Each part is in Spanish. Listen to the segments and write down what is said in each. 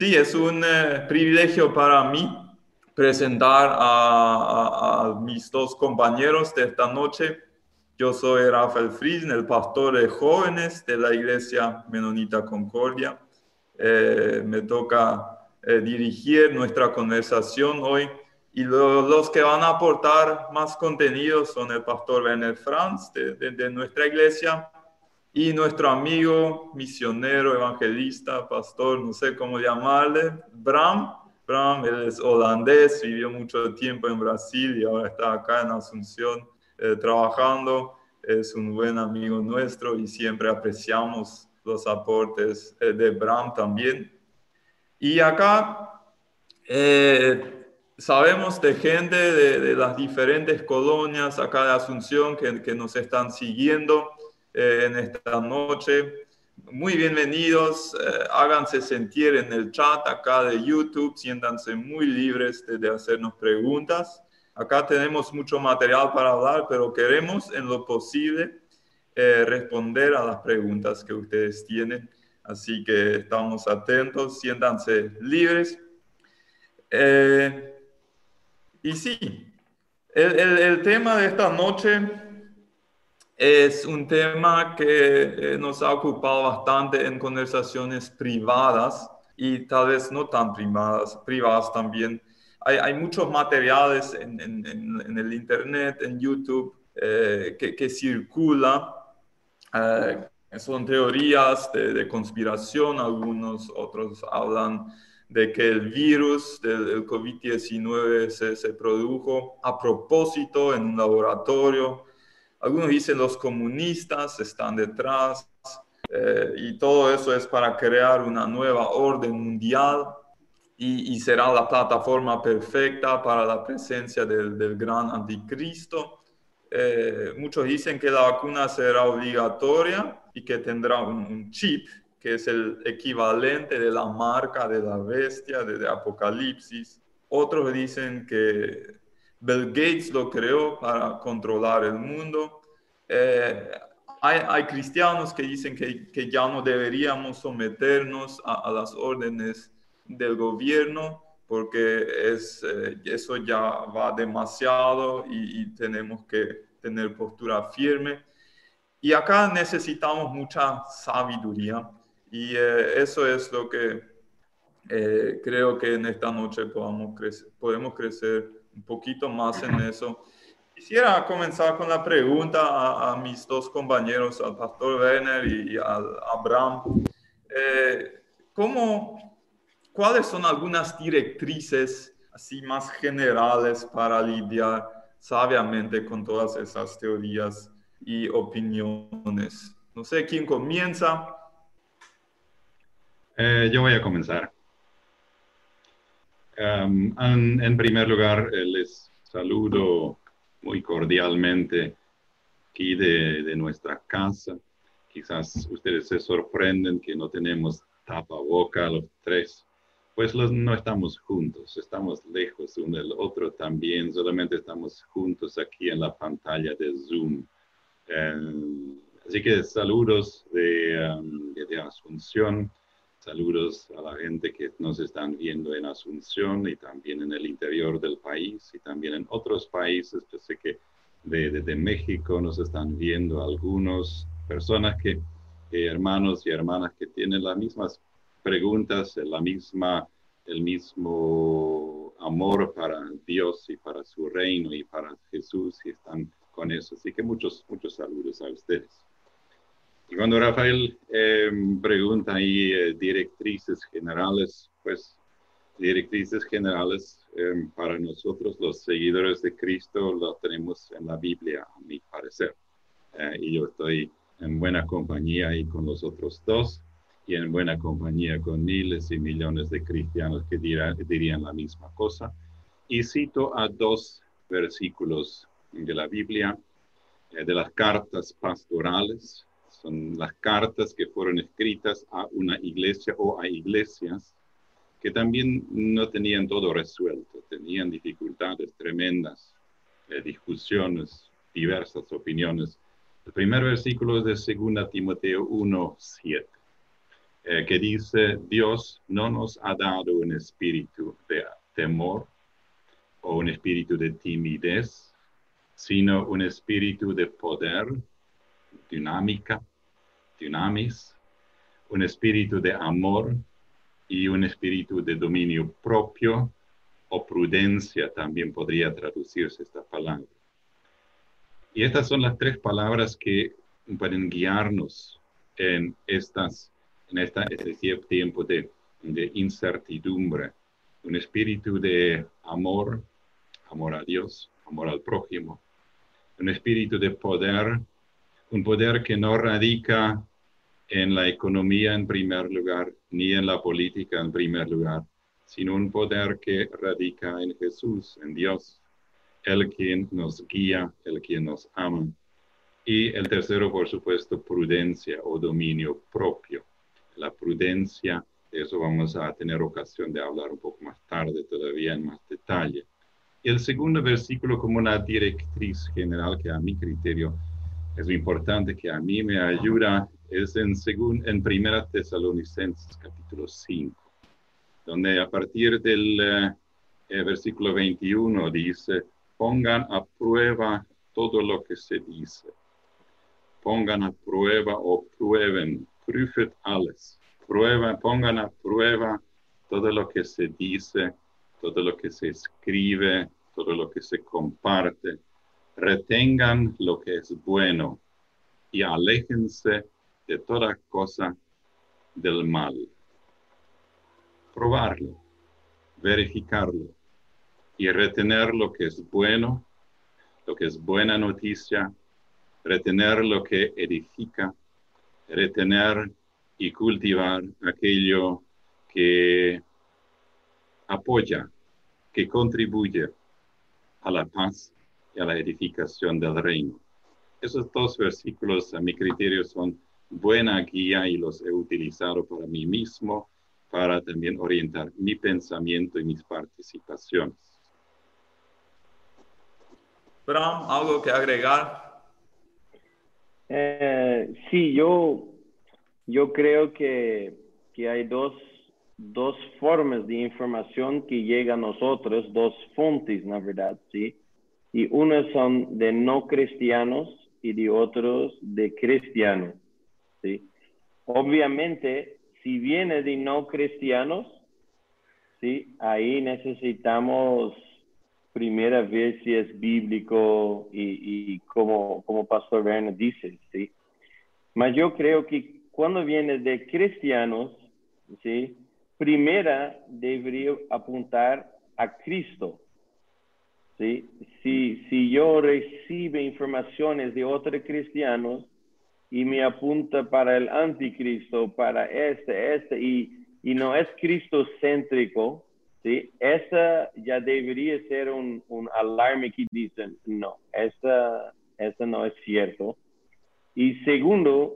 Sí, es un eh, privilegio para mí presentar a, mis dos compañeros de esta noche. Yo soy Rafael Friesen, el pastor de jóvenes de la Iglesia Menonita Concordia. Eh, me toca eh, dirigir nuestra conversación hoy y los que van a aportar más contenido son el pastor Werner Franz de, de nuestra iglesia y nuestro amigo, misionero, evangelista, pastor, no sé cómo llamarle, Bram. Bram, él es holandés, vivió mucho tiempo en Brasil y ahora está acá en Asunción eh, trabajando. Es un buen amigo nuestro y siempre apreciamos los aportes eh, de Bram también. Y acá eh, sabemos de gente de, las diferentes colonias acá de Asunción que, que nos están siguiendo eh, en esta noche. Muy bienvenidos, eh, háganse sentir en el chat acá de YouTube, siéntanse muy libres de, hacernos preguntas. Acá tenemos mucho material para hablar, pero queremos en lo posible eh, responder a las preguntas que ustedes tienen. Así que estamos atentos, siéntanse libres. y sí, el tema de esta noche es un tema que eh, nos ha ocupado bastante en conversaciones privadas y tal vez no tan privadas, privadas también. Hay, muchos materiales en, en, el Internet, en YouTube, eh, que, que circulan. Eh, son teorías de, de, conspiración, algunos otros hablan de que el virus del, COVID-19 se, se produjo a propósito en un laboratorio algunos dicen los comunistas están detrás eh, y todo eso es para crear una nueva orden mundial y, será la plataforma perfecta para la presencia del, gran anticristo. Eh, muchos dicen que la vacuna será obligatoria y que tendrá un, chip que es el equivalente de la marca de la bestia de, de Apocalipsis. Otros dicen que Bill Gates lo creó para controlar el mundo. Eh, hay, cristianos que dicen que, ya no deberíamos someternos a, las órdenes del gobierno porque eh, eso ya va demasiado y, tenemos que tener postura firme. Y acá necesitamos mucha sabiduría y eh, eso es lo que creo que en esta noche podemos crecer un poquito más en eso. Quisiera comenzar con la pregunta a, mis dos compañeros, al pastor Werner y, al Abraham. Eh, ¿cómo, ¿Cuáles son algunas directrices así más generales para lidiar sabiamente con todas esas teorías y opiniones? No sé quién comienza. Eh, yo voy a comenzar. Um, en, primer lugar, eh, les saludo muy cordialmente aquí de, nuestra casa. Quizás ustedes se sorprenden que no tenemos tapaboca los tres. Pues los, no estamos juntos, estamos lejos uno del otro también, solamente estamos juntos aquí en la pantalla de Zoom. Eh, así que saludos de, um, de Asunción Saludos a la gente que nos están viendo en Asunción y también en el interior del país y también en otros países. Yo sé que desde México nos están viendo algunos personas que, hermanos y hermanas que tienen las mismas preguntas, la misma, el mismo amor para Dios y para su reino y para Jesús y están con eso. Así que muchos, muchos saludos a ustedes. Y cuando Rafael em, pregunta ahí eh, directrices generales, pues directrices generales em, para nosotros los seguidores de Cristo lo tenemos en la Biblia, a mi parecer. Eh, y yo estoy en buena compañía ahí con los otros dos y en buena compañía con miles y millones de cristianos que dirían la misma cosa. Y cito a dos versículos de la Biblia, eh, de las cartas pastorales, son las cartas que fueron escritas a una iglesia o a iglesias que también no tenían todo resuelto, tenían dificultades tremendas, eh, discusiones, diversas opiniones. El primer versículo es de 2 Timoteo 1, 7. eh, que dice, Dios no nos ha dado un espíritu de temor o un espíritu de timidez, sino un espíritu de poder, dinámica, dinamis, un espíritu de amor y un espíritu de dominio propio o prudencia también podría traducirse esta palabra. Y estas son las tres palabras que pueden guiarnos en, estas, en esta, este tiempo de, de incertidumbre. Un espíritu de amor, amor a Dios, amor al prójimo. Un espíritu de poder, un poder que no radica en la economía en primer lugar, ni en la política en primer lugar, sino un poder que radica en Jesús, en Dios, el quien nos guía, el quien nos ama. Y el tercero, por supuesto, prudencia o dominio propio. La prudencia, de eso vamos a tener ocasión de hablar un poco más tarde, todavía en más detalle. Y el segundo versículo como una directriz general que a mi criterio es importante, que a mí me ayuda, es en, en Primera Tesalonicenses capítulo 5, donde a partir del eh, versículo 21 dice, pongan a prueba todo lo que se dice. Pongan a prueba o prueben, prüfet alles. Prueba, pongan a prueba todo lo que se dice, todo lo que se escribe, todo lo que se comparte. Retengan lo que es bueno y aléjense de toda cosa del mal. Probarlo, verificarlo y retener lo que es bueno, lo que es buena noticia, retener lo que edifica, retener y cultivar aquello que apoya, que contribuye a la paz y a la edificación del reino. Esos dos versículos a mi criterio son buena guía y los he utilizado para mí mismo, para también orientar mi pensamiento y mis participaciones. Bram, ¿algo que agregar? Eh, sí, yo, yo creo que, que hay dos, dos formas de información que llegan a nosotros, dos fuentes, la verdad, ¿sí? Y unas son de no cristianos y de otros de cristianos, ¿sí? Obviamente, si viene de no cristianos, ¿sí? Ahí necesitamos primera vez si es bíblico y, como, como Pastor Werner dice, ¿sí? Mas yo creo que cuando viene de cristianos, ¿sí? Primera debería apuntar a Cristo, ¿sí? Si, si yo recibo informaciones de otros cristianos y me apunta para el anticristo, para este, este, y, y no es Cristo céntrico, ¿sí? Esa ya debería ser un, un alarme que dicen, no, esa, esa no es cierto. Y segundo,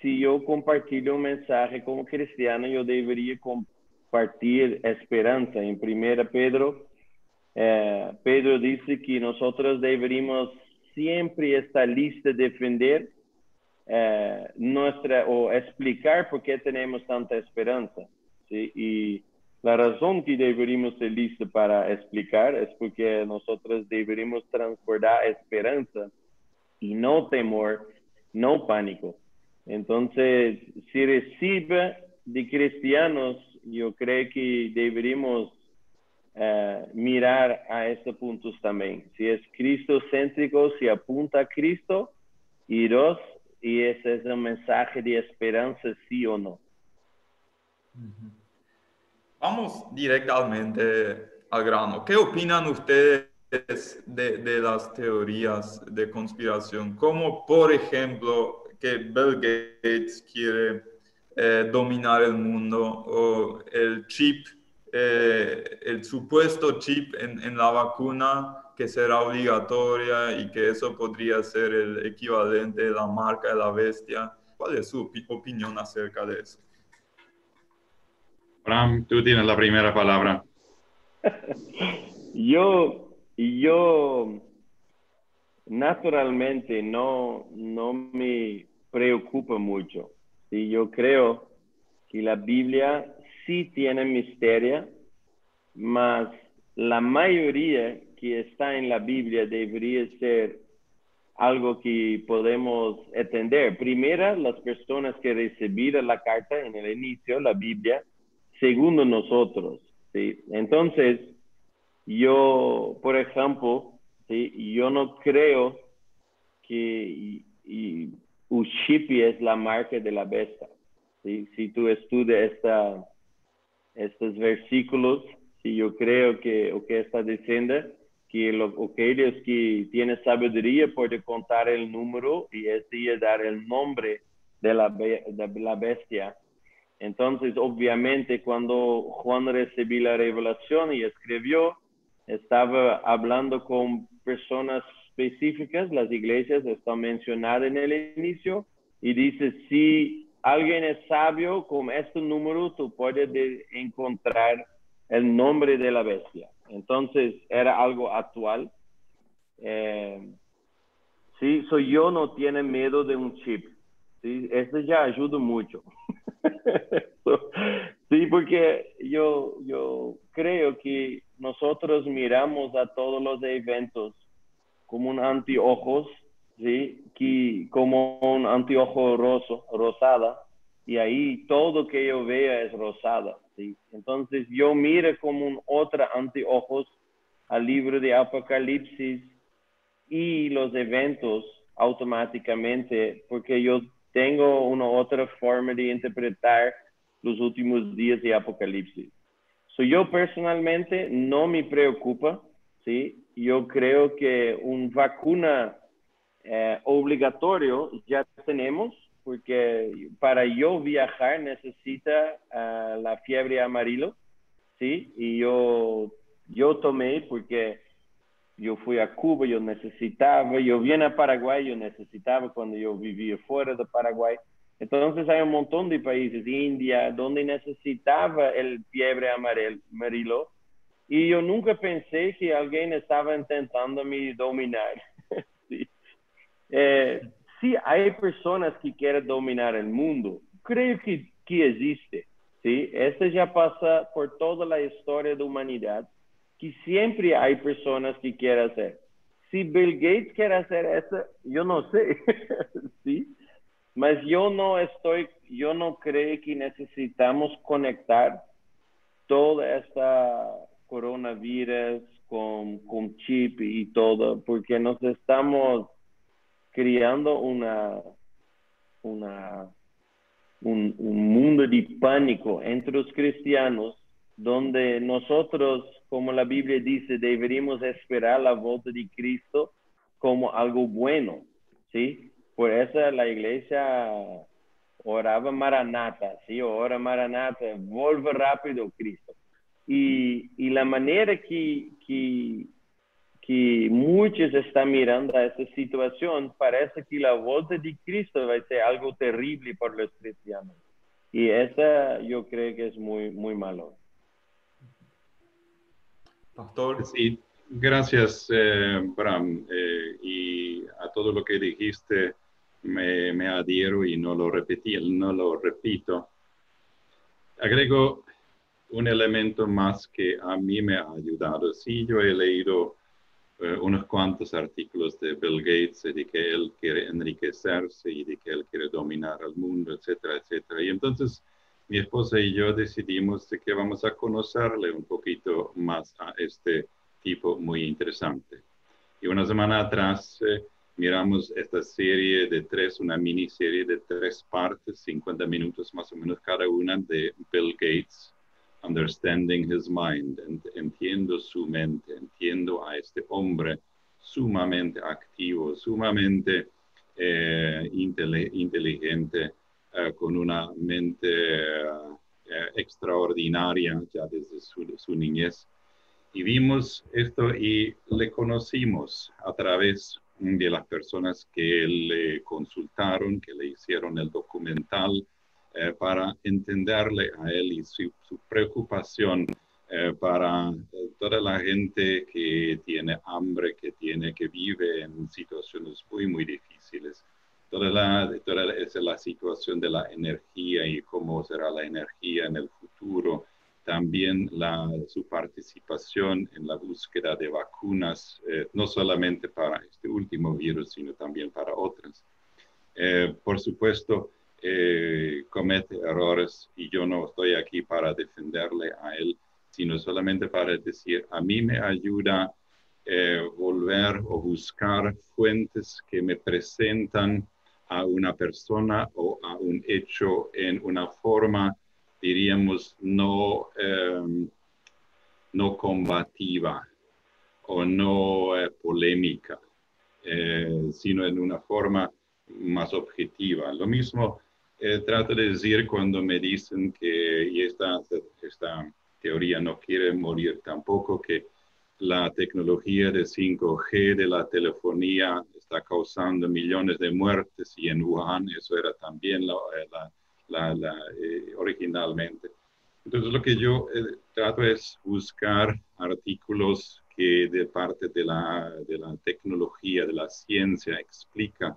si yo compartir un mensaje como cristiano, yo debería compartir esperanza. En primera Pedro, eh, Pedro dice que nosotros deberíamos siempre estar listos a defender eh, nuestra o explicar por qué tenemos tanta esperanza. Y la razón que deberíamos ser listos para explicar es porque nosotros deberíamos transportar esperanza y no temor, no pánico. Entonces, si recibe de cristianos, yo creo que deberíamos eh, mirar a estos puntos también. Si es Cristo céntrico, si apunta a Cristo, y dos, y ese es un mensaje de esperanza, sí o no. Vamos directamente al grano. ¿Qué opinan ustedes de, las teorías de conspiración? Como, por ejemplo, que Bill Gates quiere eh, dominar el mundo o el chip, eh, el supuesto chip en, en la vacuna que será obligatoria y que eso podría ser el equivalente de la marca de la bestia. ¿Cuál es su opinión acerca de eso? Bram, tú tienes la primera palabra. yo, yo naturalmente no, no me preocupa mucho. Y yo creo que la Biblia sí tiene misterio, mas la mayoría que está en la Biblia debería ser algo que podemos entender. Primero, las personas que recibieron la carta en el inicio, la Biblia, segundo nosotros. ¿sí? Entonces, yo, por ejemplo, ¿sí? yo no creo que Ushipi es la marca de la bestia. ¿sí? Si tú estudias esta, estos versículos, si yo creo que lo que está diciendo, que lo, aquellos que tienen sabiduría pueden contar el número y así dar el nombre de la, de la bestia. Entonces, obviamente, cuando Juan recibió la revelación y escribió, estaba hablando con personas específicas, las iglesias están mencionadas en el inicio, y dice, si alguien es sabio con este número, tú puedes encontrar el nombre de la bestia. Entonces era algo actual. Eh, sí, soy yo no tiene miedo de un chip. Sí, esto ya ayuda mucho. sí, porque yo, yo creo que nosotros miramos a todos los eventos como un anteojos, sí, que como un anteojo roso, rosada, y ahí todo que yo vea es rosada. Entonces yo miro como un otro anteojos al libro de Apocalipsis y los eventos automáticamente, porque yo tengo una otra forma de interpretar los últimos días de Apocalipsis. So, yo personalmente no me preocupa, ¿sí? Yo creo que un vacuna eh, obligatorio ya tenemos, porque para yo viajar necesita uh, la fiebre amarillo, ¿sí? Y yo, yo tomé porque yo fui a Cuba, yo necesitaba, yo vine a Paraguay, yo necesitaba cuando yo vivía fuera de Paraguay. Entonces hay un montón de países, India, donde necesitaba el fiebre amarillo. Y yo nunca pensé que alguien estaba intentando me dominar. Eh, sí hay personas que quieren dominar el mundo. Creo que, que existe. ¿sí? Esto ya pasa por toda la historia de la humanidad, que siempre hay personas que quieren hacer. Si Bill Gates quiere hacer eso, yo no sé. ¿sí? Mas yo no estoy, yo no creo que necesitamos conectar toda esta coronavirus con, con chip y todo, porque nos estamos creando una, una, un, mundo de pánico entre los cristianos donde nosotros, como la Biblia dice, deberíamos esperar la vuelta de Cristo como algo bueno, ¿sí? Por eso la iglesia oraba Maranata, ¿sí? Ora Maranata, vuelve rápido Cristo. Y, y la manera que, que que muchos están mirando a esta situación, parece que la voz de Cristo va a ser algo terrible para los cristianos. Y esa yo creo que es muy, muy malo. Pastor. Sí, gracias, eh, Bram. Eh, y a todo lo que dijiste me, me adhiero y no lo repetí, no lo repito. Agrego un elemento más que a mí me ha ayudado. Sí, yo he leído eh, unos cuantos artículos de Bill Gates de que él quiere enriquecerse y de que él quiere dominar al mundo, etcétera, etcétera. Y entonces mi esposa y yo decidimos de que vamos a conocerle un poquito más a este tipo muy interesante. Y una semana atrás eh, miramos esta serie de tres, una miniserie de tres partes, 50 minutos más o menos cada una de Bill Gates understanding his mind, entiendo su mente, entiendo a este hombre sumamente activo, sumamente eh, inteligente, eh, con una mente eh, extraordinaria ya desde su, su, niñez. Y vimos esto y le conocimos a través de las personas que le consultaron, que le hicieron el documental, eh, para entenderle a él y su, preocupación eh, para eh, toda la gente que tiene hambre, que tiene, que vive en situaciones muy, muy difíciles. toda la, toda esa, la situación de la energía y cómo será la energía en el futuro, también la, su participación en la búsqueda de vacunas, eh, no solamente para este último virus, sino también para otras. Eh, por supuesto, eh, comete errores y yo no estoy aquí para defenderle a él, sino solamente para decir, a mí me ayuda volver o buscar fuentes que me presentan a una persona o a un hecho en una forma, diríamos, no, em, no combativa o no eh, polémica, eh, sino en una forma más objetiva. Lo mismo eh, trato de decir cuando me dicen que, y esta, esta teoría no quiere morir tampoco, que la tecnología de 5G de la telefonía está causando millones de muertes y en Wuhan eso era también la, eh, eh, originalmente. Entonces lo que yo eh, trato es buscar artículos que de parte de la, de la tecnología, de la ciencia, explica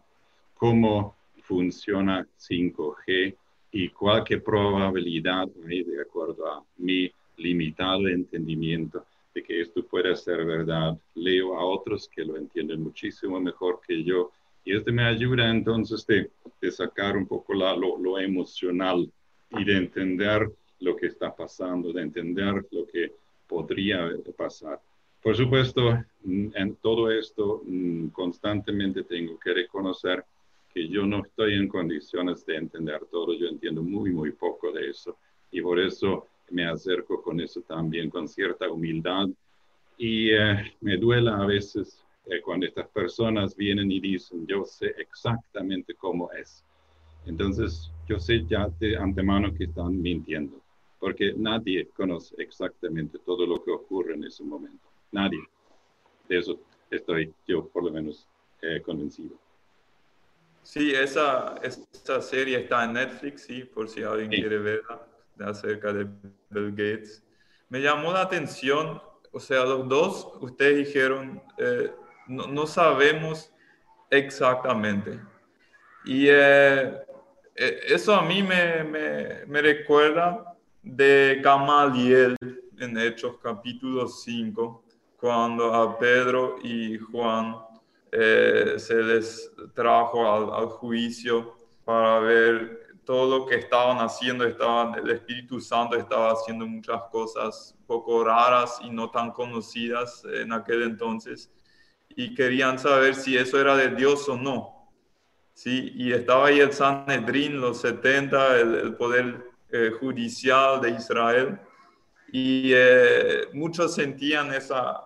cómo funciona 5G y cuál probabilidad hay de acuerdo a mi limitado entendimiento de que esto pueda ser verdad. Leo a otros que lo entienden muchísimo mejor que yo y esto me ayuda entonces de, de sacar un poco la, lo, lo, emocional y de entender lo que está pasando, de entender lo que podría pasar. Por supuesto, en todo esto mm, constantemente tengo que reconocer que yo no estoy en condiciones de entender todo, yo entiendo muy, muy poco de eso. Y por eso me acerco con eso también, con cierta humildad. Y eh, me duela a veces eh, cuando estas personas vienen y dicen, yo sé exactamente cómo es. Entonces, yo sé ya de antemano que están mintiendo, porque nadie conoce exactamente todo lo que ocurre en ese momento. Nadie. De eso estoy yo por lo menos eh, convencido. Sí, esa, esa serie está en Netflix, sí, por si alguien quiere verla acerca de Bill Gates. Me llamó la atención, o sea, los dos, ustedes dijeron, eh, no, sabemos exactamente. Y eh, eh, eso a mí me, me, me, recuerda de Gamaliel en Hechos capítulo 5, cuando a Pedro y Juan se les trajo al, al juicio para ver todo lo que estaban haciendo, estaban, el Espíritu Santo estaba haciendo muchas cosas poco raras y no tan conocidas en aquel entonces y querían saber si eso era de Dios o no. ¿sí? Y estaba ahí el Sanedrín, los 70, el, poder eh, judicial de Israel y eh, muchos sentían esa,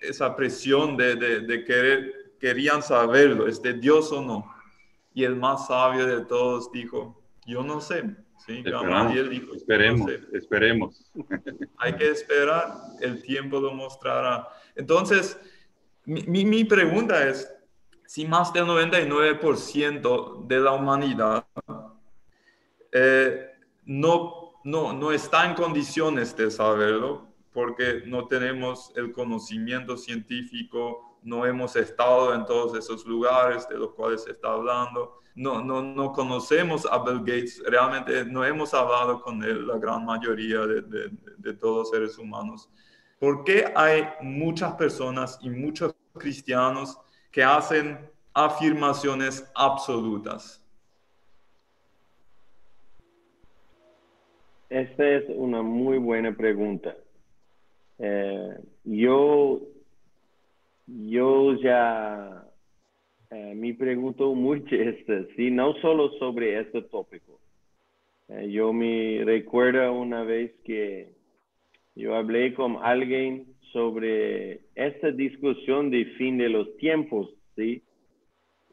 esa presión de, de, de querer, querían saberlo, ¿es de Dios o no? Y el más sabio de todos dijo, yo no sé. ¿sí? dijo, esperemos, esperemos. Hay que esperar, el tiempo lo mostrará. Entonces, mi, mi pregunta es, si más del 99% de la humanidad eh, no, no, no está en condiciones de saberlo, porque no tenemos el conocimiento científico, no hemos estado en todos esos lugares de los cuales se está hablando, no, no, no conocemos a Bill Gates, realmente no hemos hablado con la gran mayoría de todos los seres humanos. ¿Por qué hay muchas personas y muchos cristianos que hacen afirmaciones absolutas? Esta es una muy buena pregunta. Eh, yo yo ya eh, me pregunto mucho esto, ¿sí? no solo sobre este tópico. Eh, yo me recuerdo una vez que yo hablé con alguien sobre esta discusión de fin de los tiempos, ¿sí?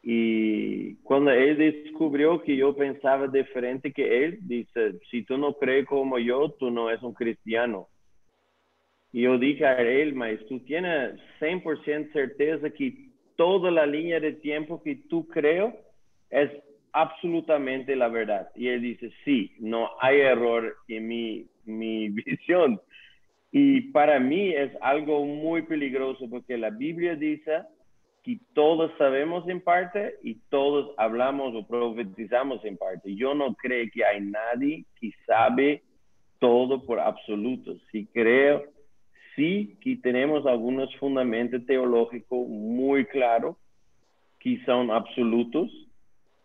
Y cuando él descubrió que yo pensaba diferente que él, dice, si tú no crees como yo, tú no eres un cristiano. Y yo dije a él, maestro, tú tienes 100% certeza que toda la línea de tiempo que tú creo es absolutamente la verdad. Y él dice, sí, no hay error en mi, mi visión. Y para mí es algo muy peligroso porque la Biblia dice que todos sabemos en parte y todos hablamos o profetizamos en parte. Yo no creo que hay nadie que sabe todo por absoluto. Sí creo, sí que tenemos algunos fundamentos teológicos muy claros que son absolutos,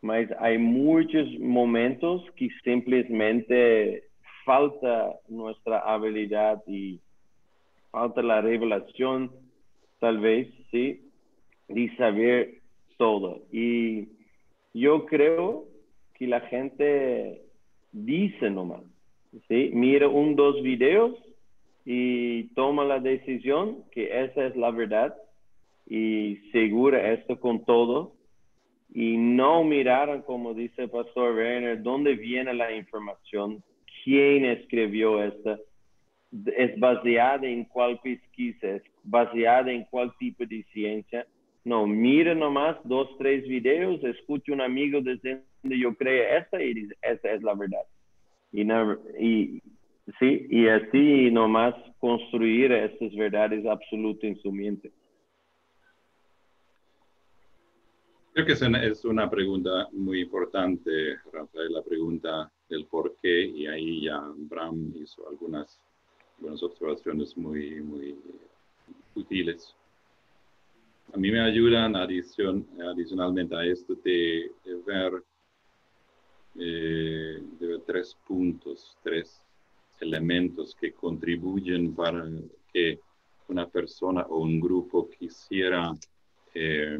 mas hay muchos momentos que simplemente falta nuestra habilidad y falta la revelación, tal vez, sí, de saber todo. Y yo creo que la gente dice nomás, ¿sí? Mira un, dos videos y toma la decisión que esa es la verdad y segura esto con todo y no miraron, como dice el pastor Werner, dónde viene la información, quién escribió esta, es baseada en cuál pesquisa, es baseada en cuál tipo de ciencia. No, mire nomás dos, tres videos, escuche un amigo desde donde yo creo esta y dice, esta es la verdad. Y, y, sí, y así nomás construir estas verdades absolutas en su mente. Creo que es una, pregunta muy importante, Rafael, la pregunta del por qué, y ahí ya Bram hizo algunas, algunas observaciones muy, muy útiles. A mí me ayudan adición, adicionalmente a esto de, ver, eh, de ver tres puntos, tres elementos que contribuyen para que una persona o un grupo quisiera eh,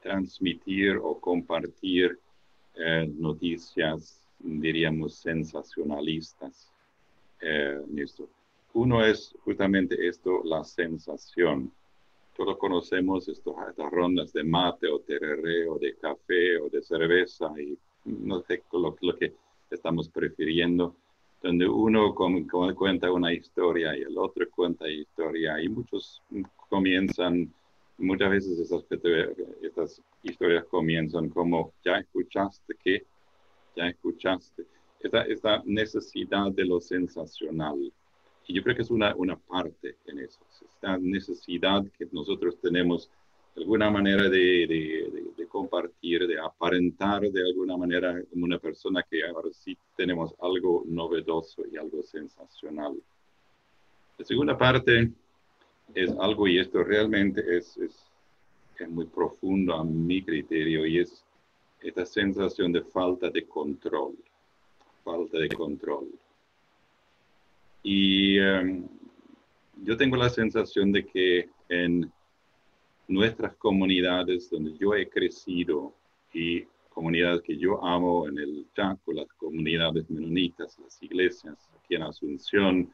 transmitir o compartir eh, noticias, diríamos, sensacionalistas. Eh, Uno es justamente esto, la sensación. Todos conocemos estos, estas rondas de mate o tereré o de café o de cerveza y no sé lo que estamos prefiriendo, donde uno cuenta una historia y el otro cuenta historia y muchos comienzan muchas veces esas, estas historias comienzan como, ya escuchaste que, ya escuchaste. Esta, esta necesidad de lo sensacional. Y yo creo que es una, una parte en eso. Esta necesidad que nosotros tenemos alguna manera de, de, de, compartir, de aparentar de alguna manera como una persona que ahora sí tenemos algo novedoso y algo sensacional. La segunda parte es algo, y esto realmente es, es, muy profundo a mi criterio, y es esta sensación de falta de control, falta de control. Y em, yo tengo la sensación de que en nuestras comunidades donde yo he crecido y comunidades que yo amo en el Chaco, las comunidades menonitas, las iglesias aquí en Asunción,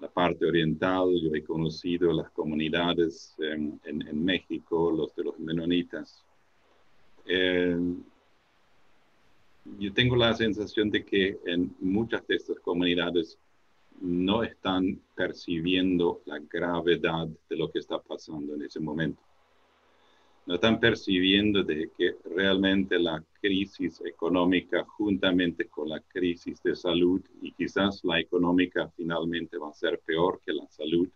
la parte oriental, yo he conocido las comunidades en, México, los de los menonitas. Eh, yo tengo la sensación de que en muchas de estas comunidades no están percibiendo la gravedad de lo que está pasando en ese momento no están percibiendo de que realmente la crisis económica juntamente con la crisis de salud y quizás la económica finalmente va a ser peor que la salud,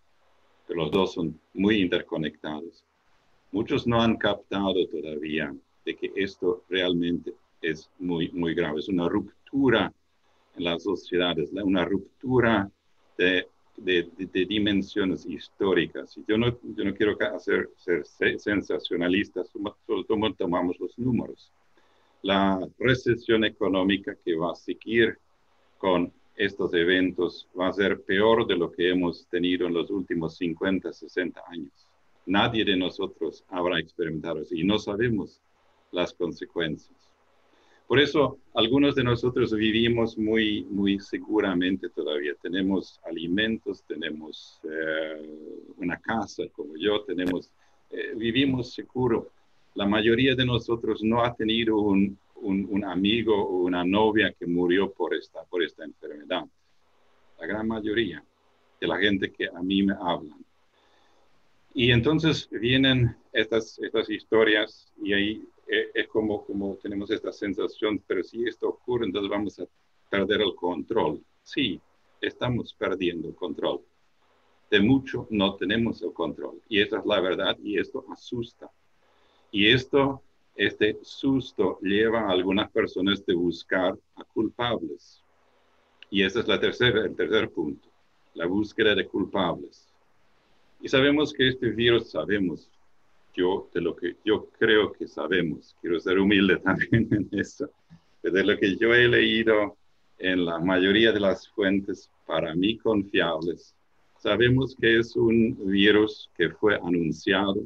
pero los dos son muy interconectados. Muchos no han captado todavía de que esto realmente es muy, muy grave. Es una ruptura en las sociedades, una ruptura de de, dimensiones históricas. Y yo no, yo no quiero hacer, ser sensacionalista, solo tomamos los números. La recesión económica que va a seguir con estos eventos va a ser peor de lo que hemos tenido en los últimos 50, 60 años. Nadie de nosotros habrá experimentado eso y no sabemos las consecuencias. Por eso algunos de nosotros vivimos muy, muy seguramente todavía. Tenemos alimentos, tenemos eh, una casa como yo, tenemos, eh, vivimos seguro. La mayoría de nosotros no ha tenido un, un, amigo o una novia que murió por esta, por esta enfermedad. La gran mayoría de la gente que a mí me hablan. Y entonces vienen estas, estas historias y ahí eh, es como, como tenemos esta sensación, pero si esto ocurre, entonces vamos a perder el control. Sí, estamos perdiendo el control. de mucho no tenemos el control. Y esa es la verdad y esto asusta. Y esto, este susto lleva a algunas personas de buscar a culpables. Y ese es la tercera, el tercer punto, la búsqueda de culpables. Y sabemos que este virus, sabemos, yo de lo que yo creo que sabemos, quiero ser humilde también en eso, de lo que yo he leído en la mayoría de las fuentes para mí confiables, sabemos que es un virus que fue anunciado,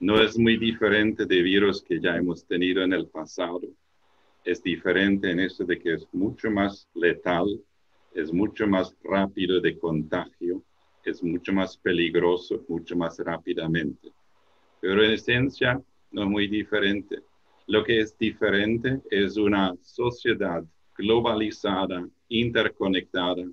no es muy diferente de virus que ya hemos tenido en el pasado, es diferente en eso de que es mucho más letal, es mucho más rápido de contagio, es mucho más peligroso, mucho más rápidamente. Pero en esencia no es muy diferente. Lo que es diferente es una sociedad globalizada, interconectada,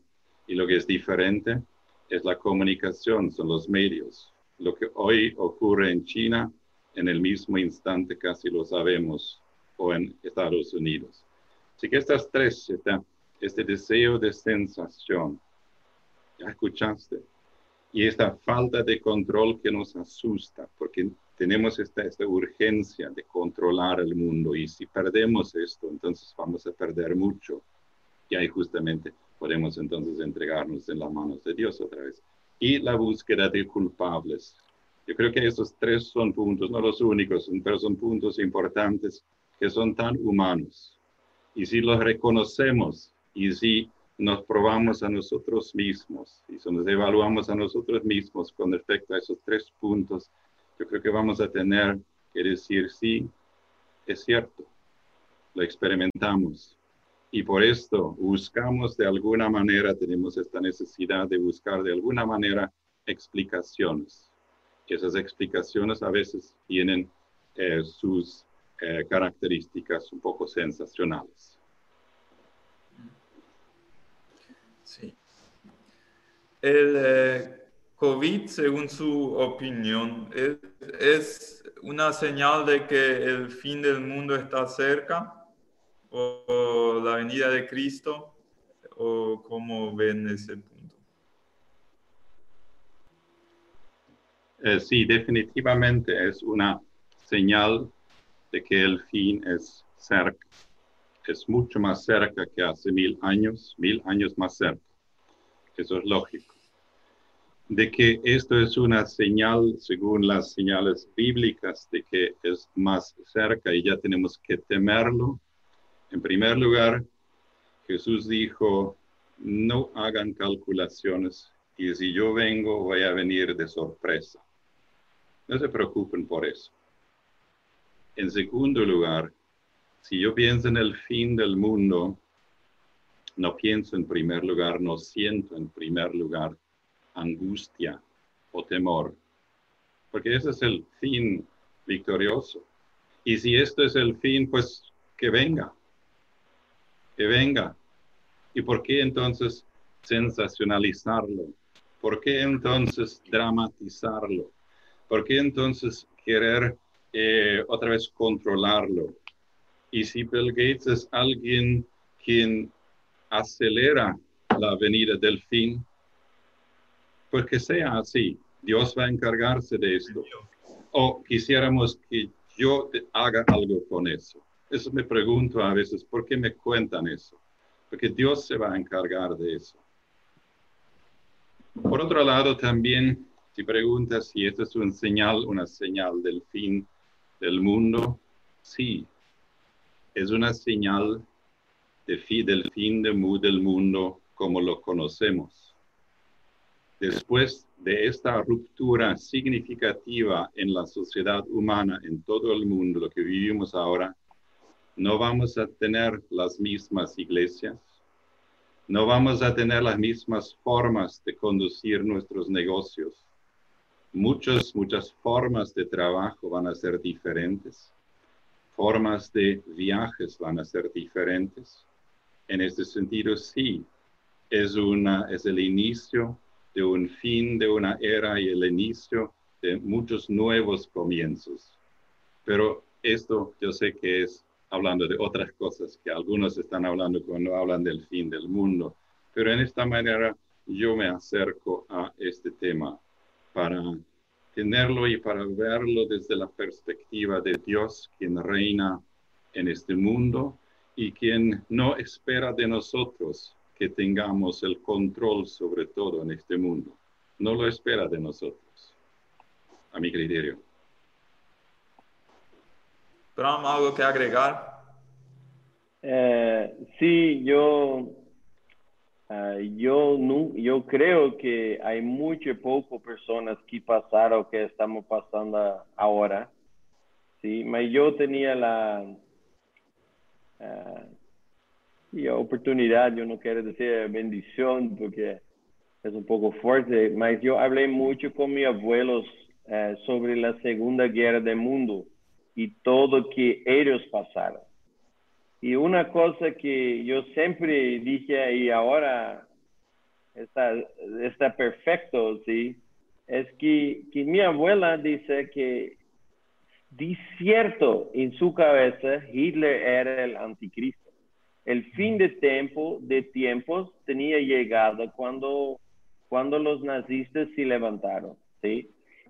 y lo que es diferente es la comunicación, son los medios. Lo que hoy ocurre en China, en el mismo instante casi lo sabemos, o en Estados Unidos. Así que estas tres, este deseo de sensación, ya escuchaste, y esta falta de control que nos asusta, porque tenemos esta, esta urgencia de controlar el mundo y si perdemos esto, entonces vamos a perder mucho. Y ahí justamente podemos entonces entregarnos en las manos de Dios otra vez. Y la búsqueda de culpables. Yo creo que esos tres son puntos, no los únicos, pero son puntos importantes que son tan humanos. Y si los reconocemos y si nos probamos a nosotros mismos y si nos evaluamos a nosotros mismos con respecto a esos tres puntos, yo creo que vamos a tener que decir, sí, es cierto, lo experimentamos. Y por esto buscamos de alguna manera, tenemos esta necesidad de buscar de alguna manera explicaciones. Esas explicaciones a veces tienen eh, sus eh, características un poco sensacionales. Sí. El, eh, COVID, según su opinión, ¿es, una señal de que el fin del mundo está cerca? ¿O, la venida de Cristo? ¿O cómo ven ese punto? Eh, sí, definitivamente es una señal de que el fin es cerca. Es mucho más cerca que hace mil años, mil años más cerca. Eso es lógico de que esto es una señal, según las señales bíblicas, de que es más cerca y ya tenemos que temerlo. En primer lugar, Jesús dijo, no hagan calculaciones y si yo vengo voy a venir de sorpresa. No se preocupen por eso. En segundo lugar, si yo pienso en el fin del mundo, no pienso en primer lugar, no siento en primer lugar angustia o temor, porque ese es el fin victorioso. Y si esto es el fin, pues que venga, que venga. ¿Y por qué entonces sensacionalizarlo? ¿Por qué entonces dramatizarlo? ¿Por qué entonces querer eh, otra vez controlarlo? Y si Bill Gates es alguien quien acelera la venida del fin, pues que sea así. Dios va a encargarse de esto. O quisiéramos que yo haga algo con eso. Eso me pregunto a veces, ¿por qué me cuentan eso? Porque Dios se va a encargar de eso. Por otro lado, también, si preguntas si esto es una señal, una señal del fin del mundo, sí, es una señal de del fin del mundo como lo conocemos. Después de esta ruptura significativa en la sociedad humana en todo el mundo, lo que vivimos ahora, no vamos a tener las mismas iglesias, no vamos a tener las mismas formas de conducir nuestros negocios. Muchas, muchas formas de trabajo van a ser diferentes, formas de viajes van a ser diferentes. En este sentido, sí, es, una, es el inicio de un fin de una era y el inicio de muchos nuevos comienzos. Pero esto yo sé que es hablando de otras cosas que algunos están hablando cuando hablan del fin del mundo. Pero en esta manera yo me acerco a este tema para tenerlo y para verlo desde la perspectiva de Dios, quien reina en este mundo y quien no espera de nosotros que tengamos el control sobre todo en este mundo. No lo espera de nosotros, a mi criterio. Bram, ¿algo que agregar? Eh, sí, yo, ah, yo, yo creo que hay mucho poco personas que pasaron que estamos pasando ahora. Sí, pero yo tenía la uh, oportunidad, yo no quiero decir bendición porque es un poco fuerte, pero yo hablé mucho con mis abuelos uh, sobre la Segunda Guerra del Mundo y todo que ellos pasaron. Y una cosa que yo siempre dije y ahora está, está perfecto, ¿sí? Es que, que mi abuela dice que de cierto en su cabeza Hitler era el anticristo. El fin de tiempo, de tiempos tenía llegado cuando, cuando los nazistas se levantaron, ¿sí?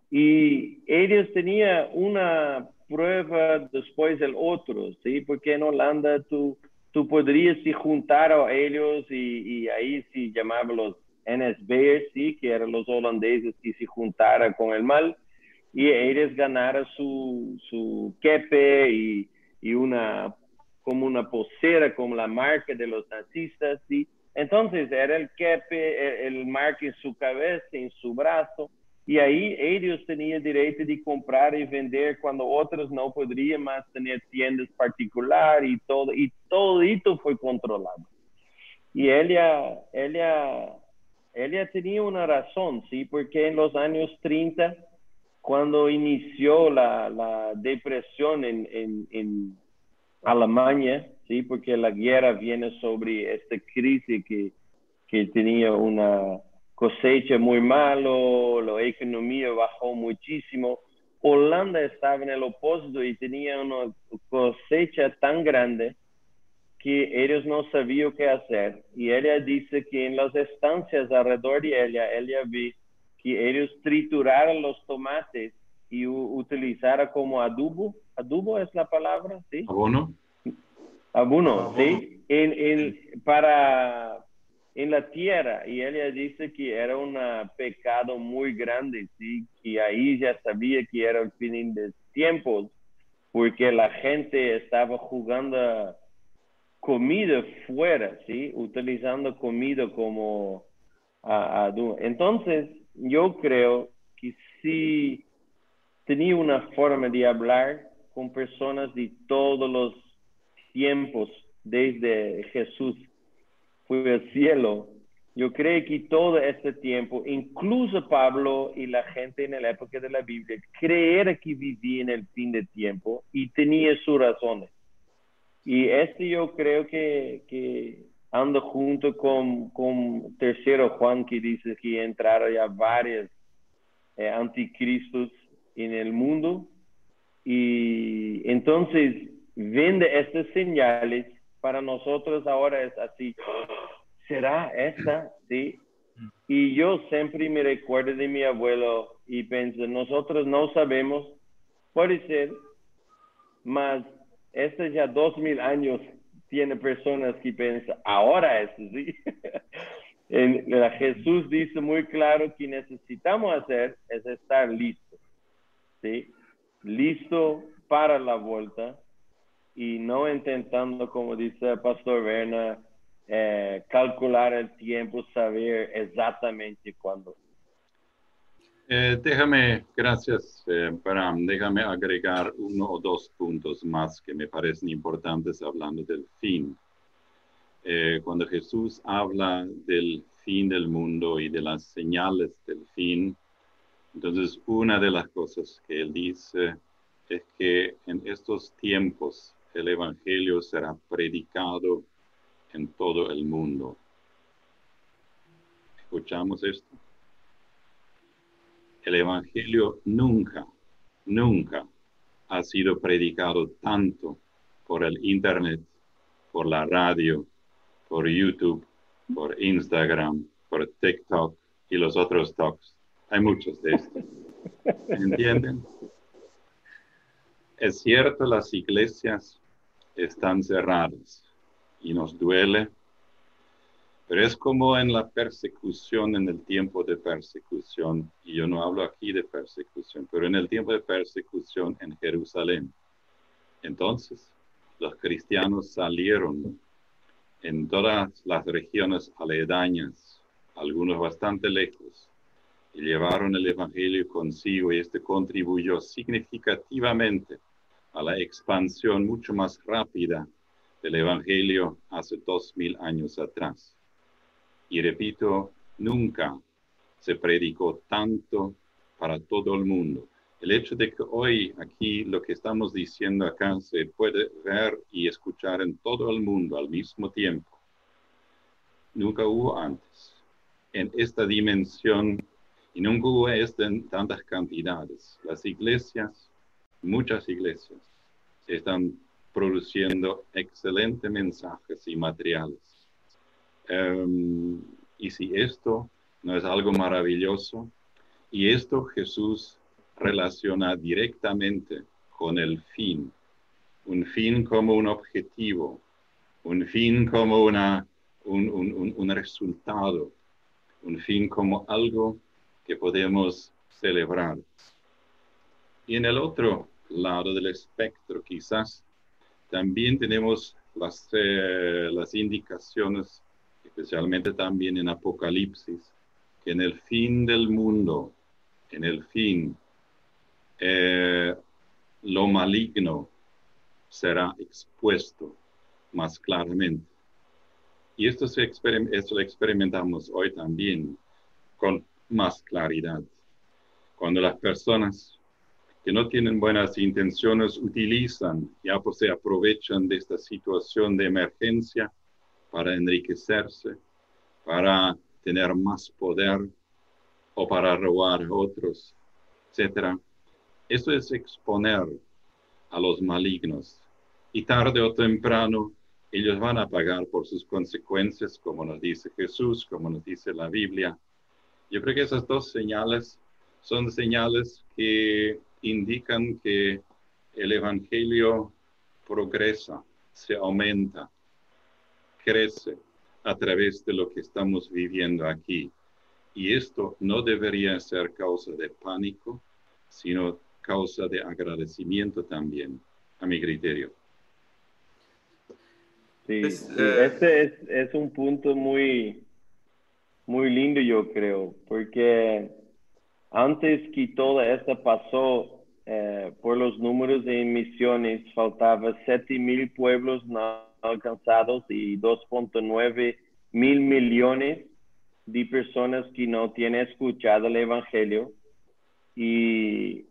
Y ellos tenían una prueba después del otro, ¿sí? Porque en Holanda tú, tú podrías juntar a ellos y, y ahí se llamaban los NSB'ers, ¿sí? Que eran los holandeses que se juntaran con el mal y ellos ganaron su, su kepe y, y, una como una posera como la marca de los nazistas ¿sí? entonces era el kepe el, el marca en su cabeza en su brazo y ahí ellos tenían derecho de comprar y vender cuando otros no podrían más tener tiendas particulares y todo y todo esto fue controlado y ella ella ella tenía una razón sí porque en los años 30 cuando inició la, la depresión en, en, en, Alemania, ¿sí? porque la guerra viene sobre esta crisis que, que tenía una cosecha muy malo, la economía bajó muchísimo. Holanda estaba en el opuesto y tenía una cosecha tan grande que ellos no sabían qué hacer. Y ella dice que en las estancias alrededor de ella, ella vi que ellos trituraran los tomates y utilizaran como adubo. Adubo es la palabra, ¿sí? Abono. Abono, ¿sí? En, en, para en la tierra y ella dice que era un pecado muy grande, sí, que ahí ya sabía que era el fin de tiempos porque la gente estaba jugando comida fuera, sí, utilizando comida como adubo. Entonces, yo creo que si tenía una forma de hablar con personas de todos los tiempos, desde Jesús fue al cielo, yo creo que todo este tiempo, incluso Pablo y la gente en la época de la Biblia, creer que vivía en el fin de tiempo y tenía sus razones. Y este yo creo que, que ando junto con, con tercero Juan que dice que entraron ya varios eh, anticristos en el mundo y entonces vende estas señales para nosotros ahora es así será esta sí y yo siempre me recuerdo de mi abuelo y pienso nosotros no sabemos puede ser más este ya dos mil años tiene personas que piensan, ahora es así. en, Jesús dice muy claro que necesitamos hacer es estar listos, ¿sí? Listo para la vuelta y no intentando, como dice pastor Werner, eh, calcular el tiempo, saber exactamente cuándo. Eh, déjame, gracias, eh, déjame agregar uno o dos puntos más que me parecen importantes hablando del fin. Eh, cuando Jesús habla del fin del mundo y de las señales del fin, entonces una de las cosas que él dice es que en estos tiempos el Evangelio será predicado en todo el mundo. ¿Escuchamos esto? el Evangelio nunca, nunca ha sido predicado tanto por el Internet, por la radio, por YouTube, por Instagram, por TikTok y los otros talks. Hay muchos de estos. ¿Entienden? Es cierto, las iglesias están cerradas y nos duele, pero es como en la persecución, en el tiempo de persecución, y yo no hablo aquí de persecución, pero en el tiempo de persecución en Jerusalén. Entonces, los cristianos salieron en todas las regiones aledañas, algunos bastante lejos, y llevaron el Evangelio consigo y este contribuyó significativamente a la expansión mucho más rápida del Evangelio hace dos mil años atrás. Y repito, nunca se predicó tanto para todo el mundo. El hecho de que hoy aquí lo que estamos diciendo acá se puede ver y escuchar en todo el mundo al mismo tiempo, nunca hubo antes. En esta dimensión y nunca hubo esto en tantas cantidades. Las iglesias, muchas iglesias, están produciendo excelentes mensajes y materiales. Em, y si esto no es algo maravilloso, y esto Jesús relaciona directamente con el fin, un fin como un objetivo, un fin como una, un, un, un resultado, un fin como algo que podemos celebrar. Y en el otro lado del espectro, quizás, también tenemos las, eh, las indicaciones, especialmente también en Apocalipsis, que en el fin del mundo, en el fin, eh, lo maligno será expuesto más claramente. Y esto, se esto lo experimentamos hoy también con más claridad. Cuando las personas que no tienen buenas intenciones utilizan, ya pues se aprovechan de esta situación de emergencia para enriquecerse, para tener más poder o para robar a otros, etc. Eso es exponer a los malignos y tarde o temprano ellos van a pagar por sus consecuencias, como nos dice Jesús, como nos dice la Biblia. Yo creo que esas dos señales son señales que indican que el Evangelio progresa, se aumenta, crece a través de lo que estamos viviendo aquí. Y esto no debería ser causa de pánico, sino causa de agradecimiento también, a mi criterio. Sí, eh, este es, es, un punto muy, muy lindo, yo creo, porque antes que toda esta pasó eh, por los números de emisiones, faltaba 7 mil pueblos no alcanzados y 2.9 mil millones de personas que no tienen escuchado el Evangelio. Y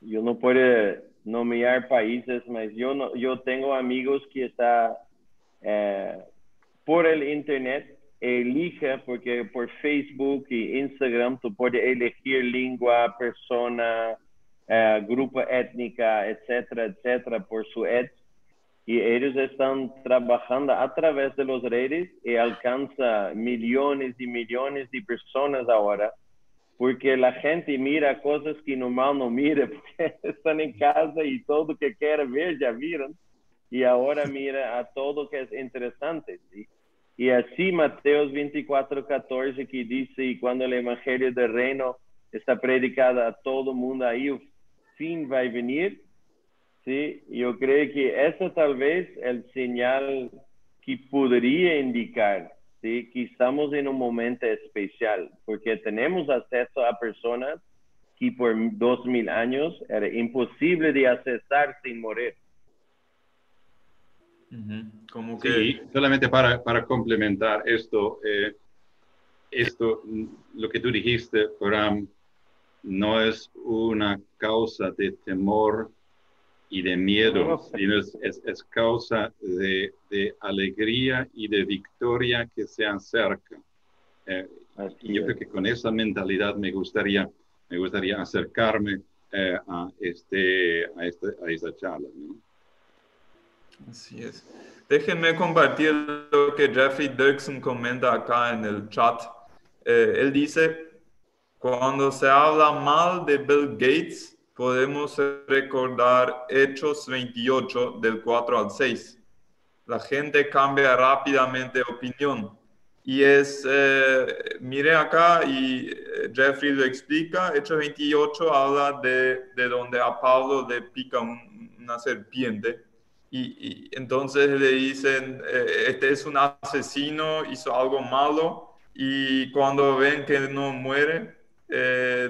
yo no puedo nombrar países, pero yo, no, yo tengo amigos que están eh, por el Internet elige, porque por Facebook y Instagram tú puedes elegir lengua, persona, uh, grupo étnica, etcétera, etcétera, por su ed. Y ellos están trabajando a través de los redes y alcanza millones y millones de personas ahora, porque la gente mira cosas que normal no mira, porque están en casa y todo que quiere ver ya miran. Y ahora mira a todo que es interesante. ¿sí? Y así Mateos 24, 14 que dice, y cuando el Evangelio del Reino está predicado a todo mundo, ahí el fin va a venir. Sí, yo creo que eso tal vez el señal que podría indicar ¿sí? que estamos en un momento especial, porque tenemos acceso a personas que por dos mil años era imposible de accesar sin morir. Como que... Sí, solamente para, para complementar esto, eh, esto, lo que tú dijiste, Bram, no es una causa de temor y de miedo, sino es, es, causa de, de, alegría y de victoria que se acerca. Eh, y yo creo que con esa mentalidad me gustaría, me gustaría acercarme eh, a, este, a, este, a esta charla. ¿no? Así es. Déjenme compartir lo que Jeffrey Dirksen comenta acá en el chat. Eh, él dice, cuando se habla mal de Bill Gates, podemos recordar Hechos 28 del 4 al 6. La gente cambia rápidamente de opinión. Y es, eh, mire acá, y eh, Jeffrey lo explica, Hechos 28 habla de, de donde a Pablo le pica una serpiente. Y, entonces le dicen, eh, este es un asesino, hizo algo malo, y cuando ven que no muere, de,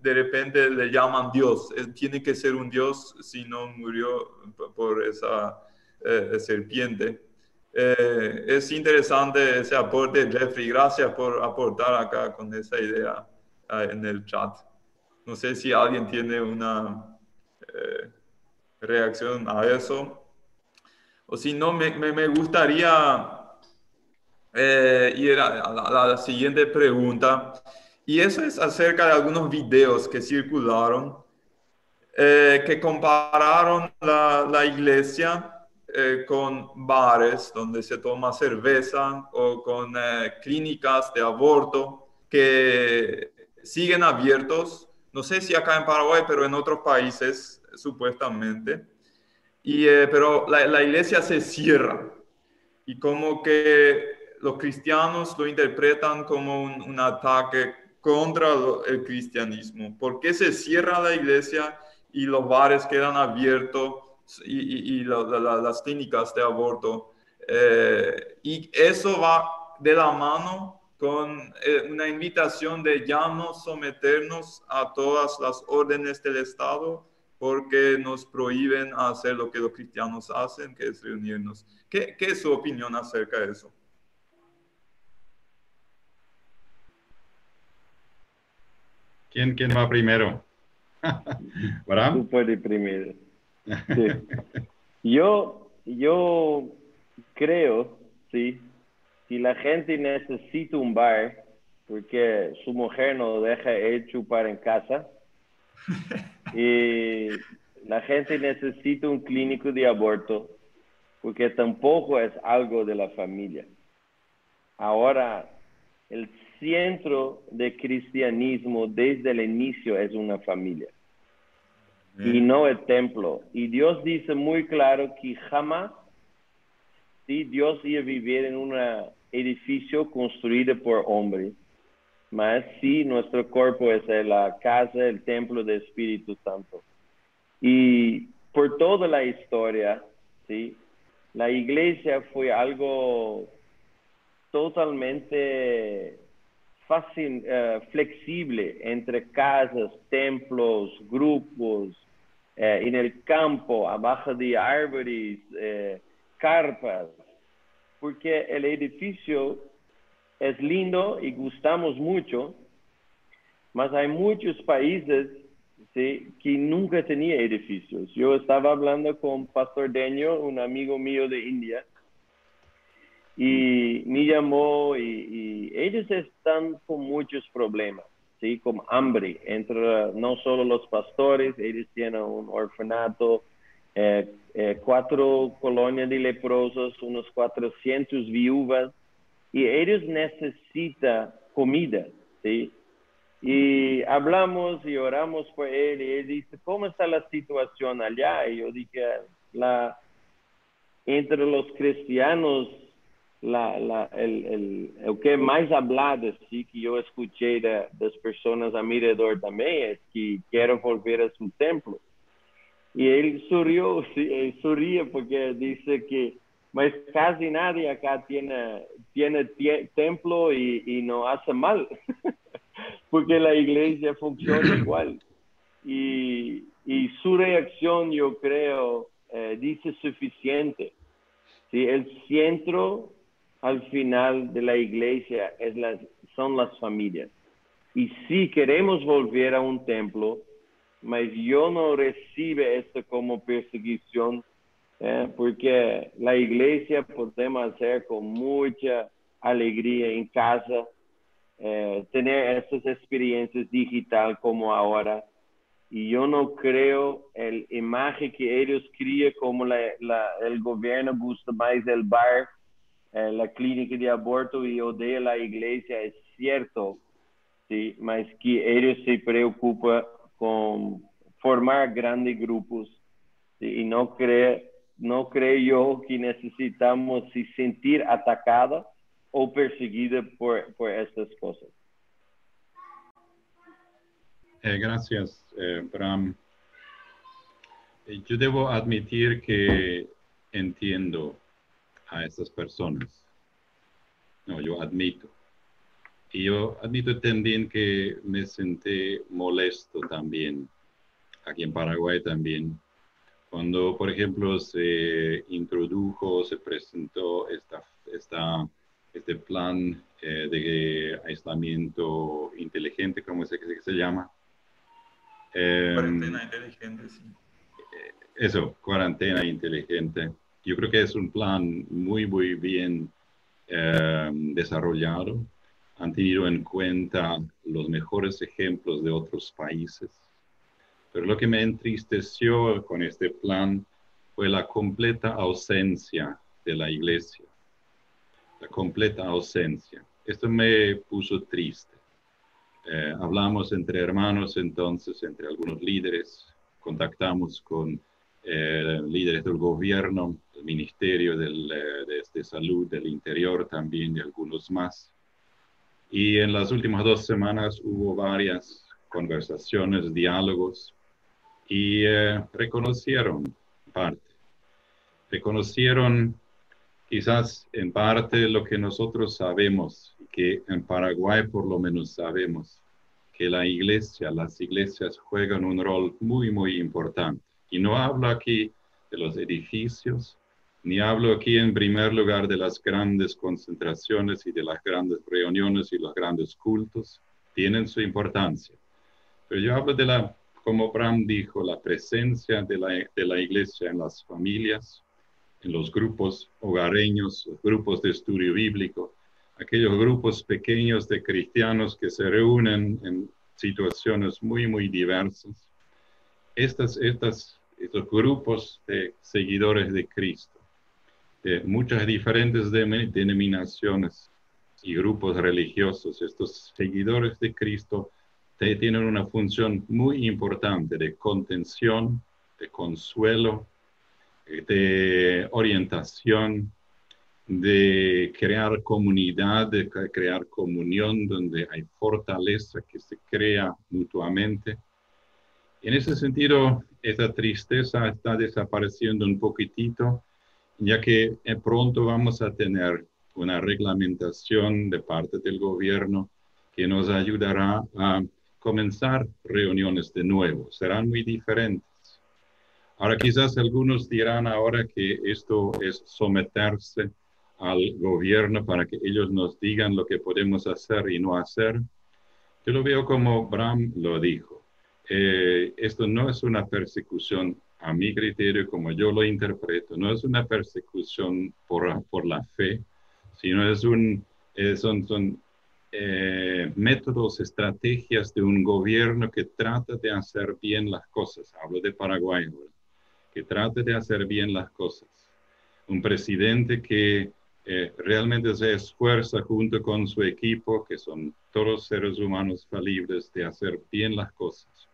de, repente le llaman Dios. tiene que ser un Dios si no murió por esa serpiente. Eh, es interesante ese aporte, Jeffrey. Gracias por aportar acá con esa idea ah, en el chat. No sé si alguien tiene una eh, reacción a eso. O si no, me, me, gustaría eh, ir a, la, siguiente pregunta. Y eso es acerca de algunos videos que circularon que compararon la, la iglesia eh, con bares donde se toma cerveza o con eh, clínicas de aborto que siguen abiertos. No sé si acá en Paraguay, pero en otros países supuestamente. Y, eh, pero la, la, iglesia se cierra y como que los cristianos lo interpretan como un, un ataque contra el cristianismo. ¿Por qué se cierra la iglesia y los bares quedan abiertos? y, las clínicas de aborto. Eh, y eso va de la mano con eh, una invitación de ya no someternos a todas las órdenes del Estado porque nos prohíben hacer lo que los cristianos hacen, que es reunirnos. ¿Qué, qué es su opinión acerca de eso? ¿Quién, quién va primero? ¿Verdad? Tú puedes primero. Yo, yo creo, sí, si la gente necesita un bar porque su mujer no deja él chupar en casa y la gente necesita un clínico de aborto porque tampoco es algo de la familia. Ahora, el centro de cristianismo desde el inicio es una familia y no el templo. Y Dios dice muy claro que jamás si Dios iba a vivir en un edificio construido por hombres, mas si nuestro cuerpo es la casa, el templo del Espíritu Santo. Y por toda la historia, ¿sí? la iglesia fue algo totalmente fácil, eh, flexible entre casas, templos, grupos, eh, en el campo, abajo de árboles, eh, carpas, porque el edificio es lindo y gustamos mucho, mas hay muchos países ¿sí? que nunca tenía edificios. Yo estaba hablando con Pastor Daniel, un amigo mío de India, y me llamó y, ellos están con muchos problemas. ¿sí? Como hambre entre no solo los pastores, ellos tienen un orfanato, eh, eh, cuatro colonias de leprosos, unos 400 viudas, y ellos necesitan comida, ¿sí? Y hablamos y oramos por él, y él dice, ¿cómo está la situación allá? Y yo dije, la, entre los cristianos la, la, el, el, el, que más hablado sí, que yo escuché de, las personas a mi alrededor también es que quiero volver a su templo. Y él surrió, sí, surría porque dice que mas casi nadie acá tiene, tiene templo y, y, no hace mal, porque la iglesia funciona igual. Y, y su reacción, yo creo, eh, dice suficiente. ¿sí? El centro al final de la iglesia es las, son las familias. Y si queremos volver a un templo, mas yo no recibe esto como persecución, eh, porque la iglesia podemos hacer con mucha alegría en casa, eh, tener estas experiencias digital como ahora. Y yo no creo el imagen que ellos crían como la, el gobierno gusta más del bar la clínica de aborto y odia la iglesia es cierto, ¿sí? Mas que ellos se preocupan con formar grandes grupos ¿sí? y no cree, no creo yo que necesitamos se sentir atacada o perseguida por, por estas cosas. Eh, gracias, eh, Bram. Eh, yo debo admitir que entiendo a estas personas. No, yo admito. Y yo admito también que me sentí molesto también, aquí en Paraguay también, cuando, por ejemplo, se introdujo, se presentó esta, esta, este plan eh, de aislamiento inteligente, como se, que se llama. cuarentena em, inteligente, sí. Eso, cuarentena inteligente. Yo creo que es un plan muy, muy bien em, desarrollado han tenido en cuenta los mejores ejemplos de otros países. Pero lo que me entristeció con este plan fue la completa ausencia de la iglesia, la completa ausencia. Esto me puso triste. Eh, hablamos entre hermanos entonces, entre algunos líderes, contactamos con eh, líderes del gobierno, del Ministerio del, eh, de Salud del Interior también y algunos más. Y en las últimas dos semanas hubo varias conversaciones, diálogos, y eh, reconocieron parte. Reconocieron quizás en parte lo que nosotros sabemos, que en Paraguay por lo menos sabemos, que la iglesia, las iglesias juegan un rol muy, muy importante. Y no hablo aquí de los edificios, ni hablo aquí en primer lugar de las grandes concentraciones y de las grandes reuniones y los grandes cultos, tienen su importancia. Pero yo hablo de la, como Bram dijo, la presencia de la, de la iglesia en las familias, en los grupos hogareños, los grupos de estudio bíblico, aquellos grupos pequeños de cristianos que se reúnen en situaciones muy, muy diversas. Estas, estas, estos grupos de seguidores de Cristo muchas diferentes denominaciones y grupos religiosos, estos seguidores de Cristo, tienen una función muy importante de contención, de consuelo, eh, de orientación, de crear comunidad, de crear comunión donde hay fortaleza que se crea mutuamente. En ese sentido, esa tristeza está desapareciendo un poquitito ya que eh, pronto vamos a tener una reglamentación de parte del gobierno que nos ayudará a comenzar reuniones de nuevo. Serán muy diferentes. Ahora quizás algunos dirán ahora que esto es someterse al gobierno para que ellos nos digan lo que podemos hacer y no hacer. Yo lo veo como Bram lo dijo. Eh, esto no es una persecución a mi criterio, como yo lo interpreto, no es una persecución por, por la fe, sino es un, eh, son, son eh, métodos, estrategias de un gobierno que trata de hacer bien las cosas. Hablo de Paraguay, que trata de hacer bien las cosas. Un presidente que eh, realmente se esfuerza junto con su equipo, que son todos seres humanos falibles, de hacer bien las cosas.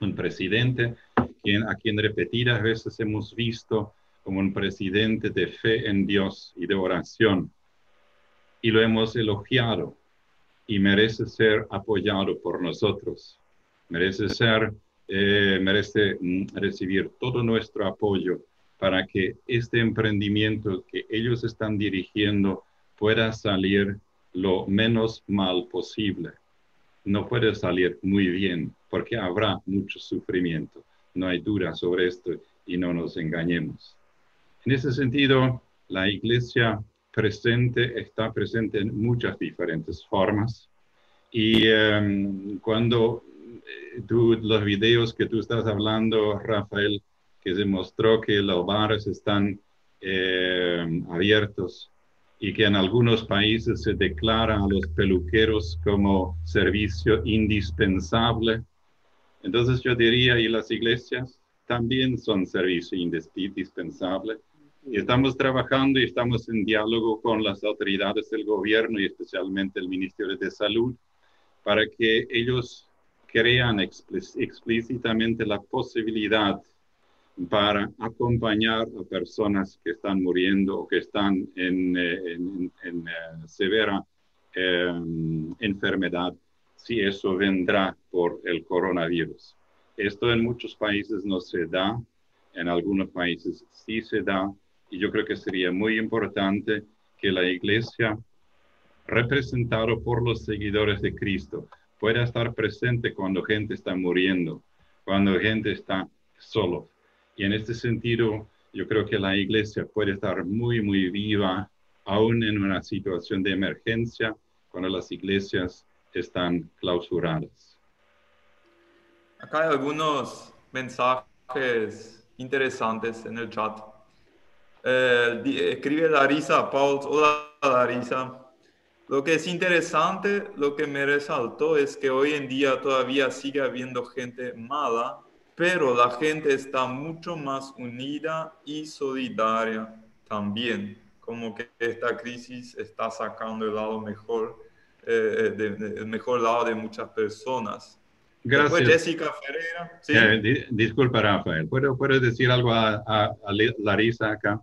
Un presidente a quien repetidas veces hemos visto como un presidente de fe en Dios y de oración. Y lo hemos elogiado y merece ser apoyado por nosotros. Merece ser, eh, merece mm, recibir todo nuestro apoyo para que este emprendimiento que ellos están dirigiendo pueda salir lo menos mal posible. No puede salir muy bien porque habrá mucho sufrimiento no hay duda sobre esto y no nos engañemos. En ese sentido, la iglesia presente está presente en muchas diferentes formas y em, cuando eh, tú, los videos que tú estás hablando, Rafael, que se mostró que los bares están em, abiertos y que en algunos países se declara a los peluqueros como servicio indispensable, entonces yo diría, y las iglesias también son servicio indispensable. Y estamos trabajando y estamos en diálogo con las autoridades del gobierno y especialmente el Ministerio de Salud para que ellos crean explícitamente la posibilidad para acompañar a personas que están muriendo o que están en, eh, en, eh, severa em, enfermedad, si eso vendrá por el coronavirus. Esto en muchos países no se da, en algunos países sí se da, y yo creo que sería muy importante que la iglesia, representada por los seguidores de Cristo, pueda estar presente cuando gente está muriendo, cuando gente está solo, y en este sentido, yo creo que la iglesia puede estar muy, muy viva, aún en una situación de emergencia, cuando las iglesias están clausuradas. Acá hay algunos mensajes interesantes en el chat. Eh, escribe Larisa Paul, hola Larisa. Lo que es interesante, lo que me resaltó es que hoy en día todavía sigue habiendo gente mala pero la gente está mucho más unida y solidaria también, como que esta crisis está sacando el lado mejor, eh, el mejor lado de muchas personas. Gracias. Jessica Ferreira. ¿sí? Eh, disculpa, Rafael. ¿Puedo, ¿Puedo, decir algo a, a, Larisa acá?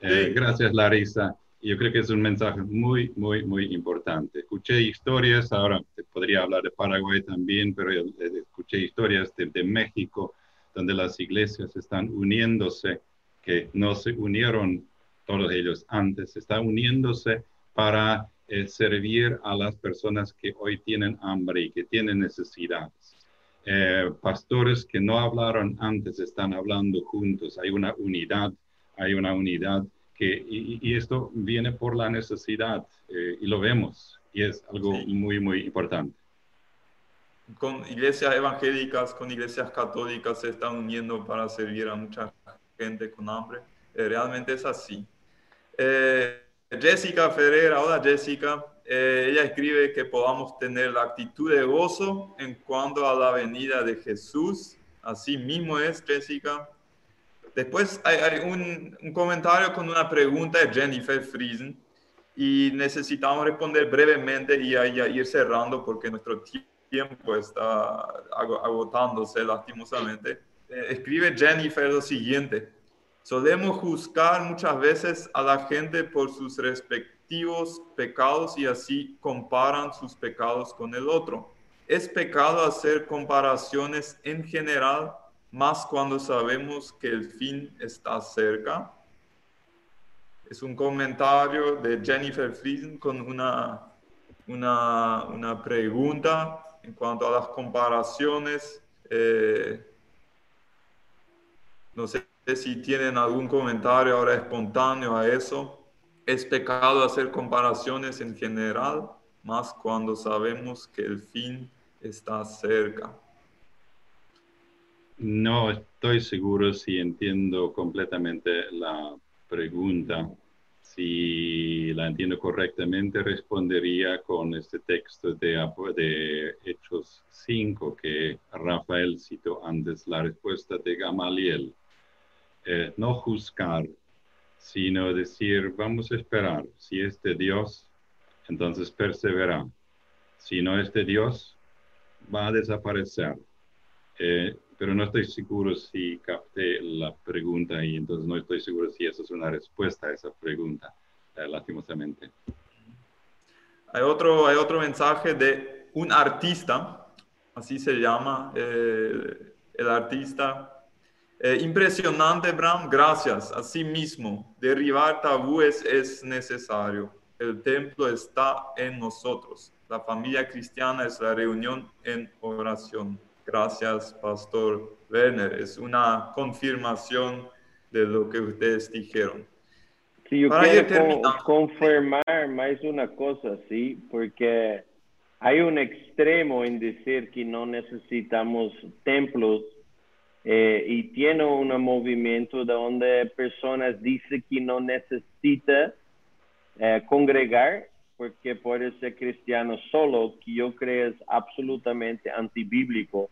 Eh, gracias, Larisa. Yo creo que es un mensaje muy, muy, muy importante. Escuché historias, ahora podría hablar de Paraguay también, pero escuché historias de, México, donde las iglesias están uniéndose, que no se unieron todos ellos antes, están uniéndose para eh, servir a las personas que hoy tienen hambre y que tienen necesidades. Eh, pastores que no hablaron antes están hablando juntos, hay una unidad, hay una unidad y, esto viene por la necesidad eh, y lo vemos y es algo muy, muy importante. Con iglesias evangélicas, con iglesias católicas se están uniendo para servir a mucha gente con hambre. Eh, realmente es así. Eh, Jessica Ferreira, hola Jessica. ella escribe que podamos tener la actitud de gozo en cuanto a la venida de Jesús. Así mismo es, Jessica. Después hay, un, comentario con una pregunta de Jennifer Friesen y necesitamos responder brevemente y ir cerrando porque nuestro tiempo está agotándose lastimosamente. Eh, escribe Jennifer lo siguiente. Solemos juzgar muchas veces a la gente por sus respectivos pecados y así comparan sus pecados con el otro. ¿Es pecado hacer comparaciones en general más cuando sabemos que el fin está cerca. Es un comentario de Jennifer Friesen con una, una, una pregunta en cuanto a las comparaciones. Eh, no sé si tienen algún comentario ahora espontáneo a eso. ¿Es pecado hacer comparaciones en general, más cuando sabemos que el fin está cerca? No estoy seguro si entiendo completamente la pregunta. Si la entiendo correctamente, respondería con este texto de, Hechos 5 que Rafael citó antes, la respuesta de Gamaliel. Eh, no juzgar, sino decir, vamos a esperar. Si es de Dios, entonces persevera. Si no es de Dios, va a desaparecer. Eh, pero no estoy seguro si capté la pregunta y entonces no estoy seguro si eso es una respuesta a esa pregunta, eh, lastimosamente. Hay otro, hay otro mensaje de un artista, así se llama eh, el artista. Eh, impresionante, Bram, gracias. Así mismo, derribar tabúes es necesario. El templo está en nosotros. La familia cristiana es la reunión en oración. Gracias, Pastor Werner. Es una confirmación de lo que ustedes dijeron. Sí, yo quiero confirmar más una cosa, sí, porque hay un extremo en decir que no necesitamos templos eh, y tiene un movimiento donde personas dicen que no necesita eh, congregar porque puede ser cristiano solo, que yo creo es absolutamente antibíblico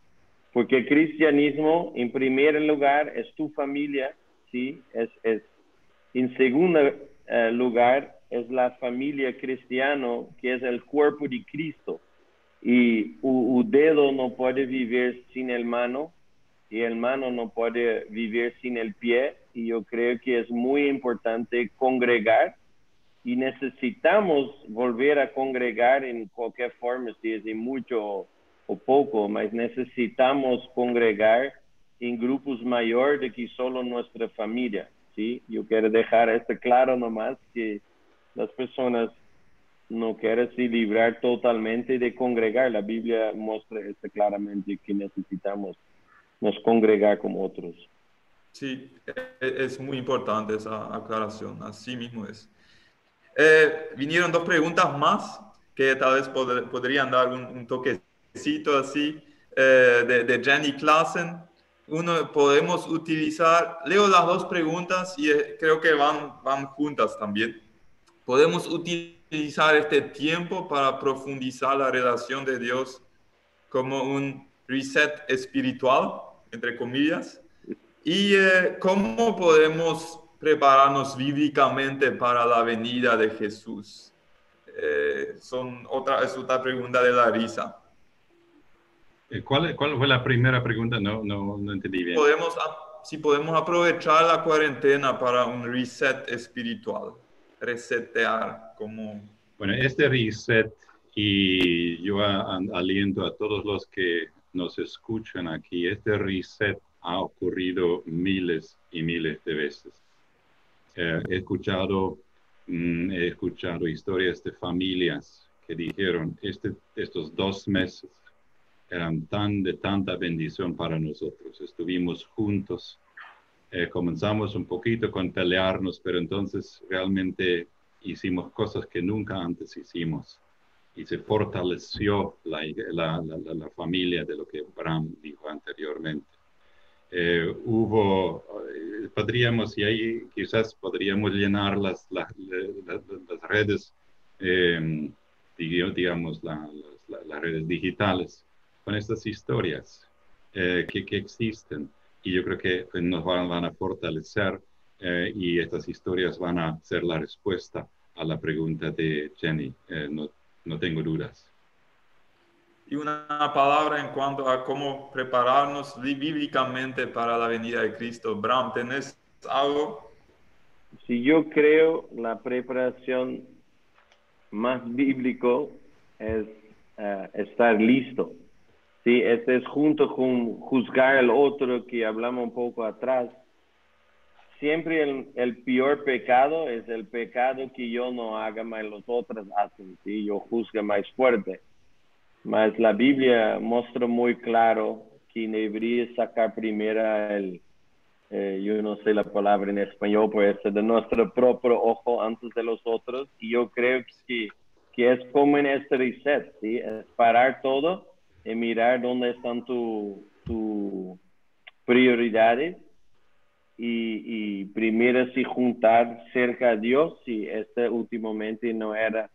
porque el cristianismo, en primer lugar, es tu familia, ¿sí? Es, es, En segundo eh, lugar, es la familia cristiana, que es el cuerpo de Cristo. Y un dedo no puede vivir sin el mano, y el mano no puede vivir sin el pie. Y yo creo que es muy importante congregar y necesitamos volver a congregar en cualquier forma, si es de mucho o poco, mas necesitamos congregar en grupos mayores de que solo nuestra familia, ¿sí? Yo quiero dejar esto claro nomás que las personas no quieren se librar totalmente de congregar. La Biblia muestra esto claramente que necesitamos nos congregar como otros. Sí, e-, es muy importante esa aclaración, así mismo es. Eh, vinieron dos preguntas más que tal vez podrían dar un, toquecito así eh, de, de, Jenny Klassen. Uno, podemos utilizar, leo las dos preguntas y eh, creo que van, van juntas también. Podemos utilizar este tiempo para profundizar la relación de Dios como un reset espiritual, entre comillas. ¿Y cómo podemos prepararnos bíblicamente para la venida de Jesús? Eh, son otra, es otra pregunta de Larisa. Eh, ¿Cuál, ¿Cuál fue la primera pregunta? No, no, no entendí bien. Podemos, si podemos aprovechar la cuarentena para un reset espiritual, resetear como... Bueno, este reset y yo aliento a todos los que nos escuchan aquí, este reset ha ocurrido miles y miles de veces. Eh, he escuchado, mm, he escuchado historias de familias que dijeron, este, estos dos meses eran tan de tanta bendición para nosotros. Estuvimos juntos, eh, comenzamos un poquito con pelearnos, pero entonces realmente hicimos cosas que nunca antes hicimos y se fortaleció la, la, la familia de lo que Bram dijo anteriormente. Eh, hubo, eh, podríamos, y ahí quizás podríamos llenar las, las, redes, eh, digamos, las redes digitales con estas historias que, que, existen. Y yo creo que pues, nos van, van a fortalecer y estas historias van a ser la respuesta a la pregunta de Jenny. no, no tengo dudas y una palabra en cuanto a cómo prepararnos bíblicamente para la venida de Cristo. Bram, ¿tenés algo? Si yo creo la preparación más bíblico es eh, estar listo. Sí, este es junto con juzgar al otro que hablamos un poco atrás. Siempre el, el, peor pecado es el pecado que yo no haga más los otros hacen, ¿sí? yo juzgue más fuerte mas la Biblia muestra muy claro que debería sacar primero el, eh, yo no sé la palabra en español, pues de nuestro propio ojo antes de los otros. Y yo creo que, que es como en este reset, ¿sí? Es parar todo y mirar dónde están tus tu prioridades y, y primero si juntar cerca a Dios, si este últimamente no era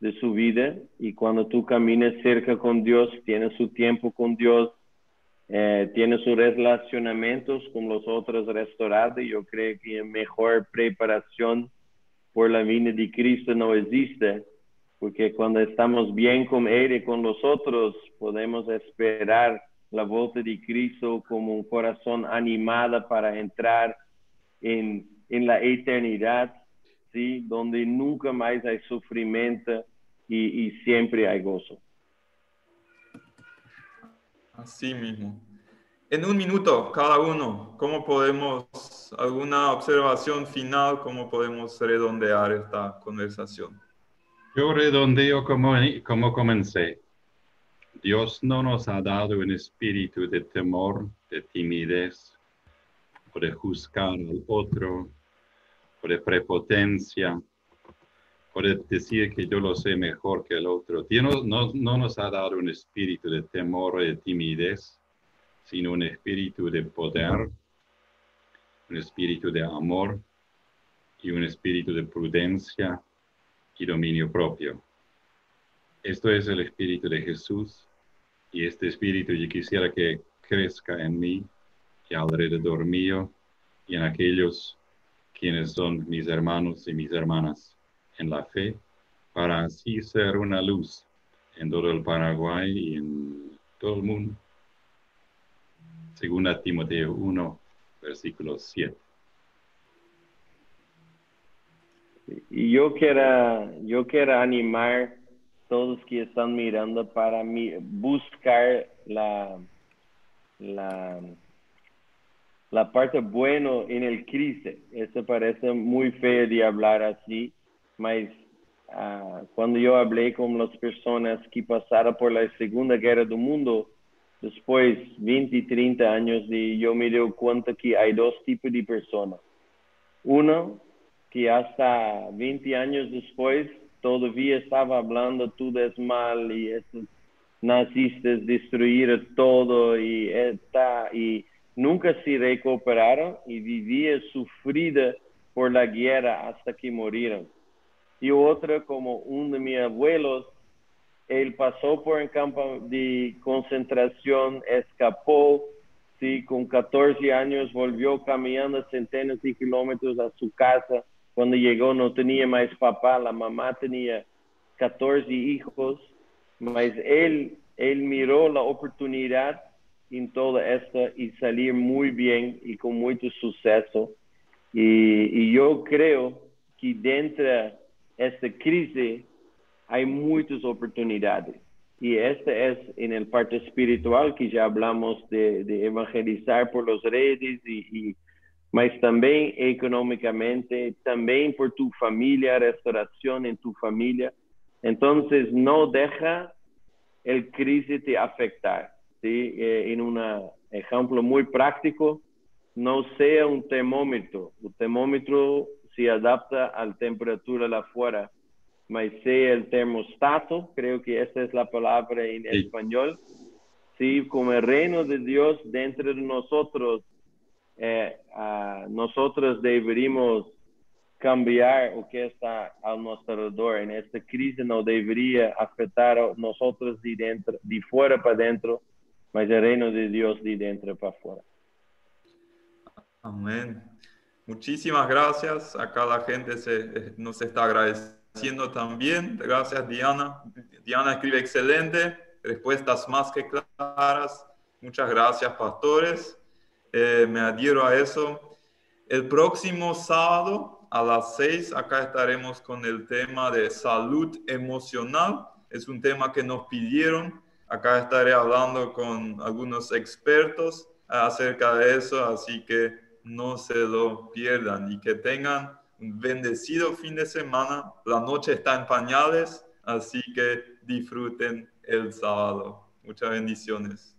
de su vida. Y cuando tú caminas cerca con Dios, tienes su tiempo con Dios, eh, tienes sus relacionamientos con los otros restaurados, yo creo que mejor preparación por la vida de Cristo no existe, porque cuando estamos bien con Él y con los otros, podemos esperar la vuelta de Cristo como un corazón animado para entrar en, en la eternidad, ¿sí? donde nunca más hay sufrimiento, y, siempre hay gozo. Así mismo. En un minuto, cada uno, ¿cómo podemos, alguna observación final, cómo podemos redondear esta conversación? Yo redondeo como, como comencé. Dios no nos ha dado un espíritu de temor, de timidez, o de juzgar al otro, o de prepotencia, puede decir que yo lo sé mejor que el otro. Dios no, no, nos ha dado un espíritu de temor y de timidez, sino un espíritu de poder, un espíritu de amor y un espíritu de prudencia y dominio propio. Esto es el espíritu de Jesús y este espíritu yo quisiera que crezca en mí y alrededor mío y en aquellos quienes son mis hermanos y mis hermanas en la fe, para así ser una luz en todo el Paraguay y en todo el mundo. Según Timoteo 1, versículo 7. Y yo quiero, yo quiero animar todos que están mirando para buscar la, la, la parte buena en el crisis. Eso parece muy feo de hablar así, mas uh, cuando yo hablé con las personas que pasaron por la Segunda Guerra del Mundo, después 20 y 30 años, de, yo me doy cuenta que hay dos tipos de personas. Uno, que hasta 20 años después todavía estaba hablando tú des mal y esos nazistas destruyeron todo y, está, y nunca se recuperaron y vivía sufrida por la guerra hasta que murieron. Y otra, como uno de mis abuelos, él pasó por un campo de concentración, escapó, sí, con 14 años volvió caminando centenas de kilómetros a su casa. Cuando llegó no tenía más papá, la mamá tenía 14 hijos, mas él, él miró la oportunidad en todo esto y salir muy bien y con mucho suceso. Y, y yo creo que dentro de esta crisis hay muchas oportunidades. Y este es en el parte espiritual que ya hablamos de, de evangelizar por los redes y, y mas también económicamente, también por tu familia, restauración en tu familia. Entonces, no deja el crisis te afectar. ¿sí? En un ejemplo muy práctico, no sea un termómetro. El termómetro se adapta a la temperatura de afuera, mas sea el termostato, creo que esa es la palabra en español. Sí, como el reino de Dios dentro de nosotros eh, nosotros deberíamos cambiar o que está a nuestro alrededor. En esta crisis no debería afectar a nosotros de dentro, de fuera para dentro, mas el reino de Dios de dentro para afuera. Amén. Muchísimas gracias. Acá la gente se, eh, nos está agradeciendo también. Gracias, Diana. Diana escribe excelente, respuestas más que claras. Muchas gracias, pastores. Eh, me adhiero a eso. El próximo sábado a las seis, acá estaremos con el tema de salud emocional. Es un tema que nos pidieron. Acá estaré hablando con algunos expertos acerca de eso, así que no se lo pierdan y que tengan un bendecido fin de semana. La noche está en pañales, así que disfruten el sábado. Muchas bendiciones.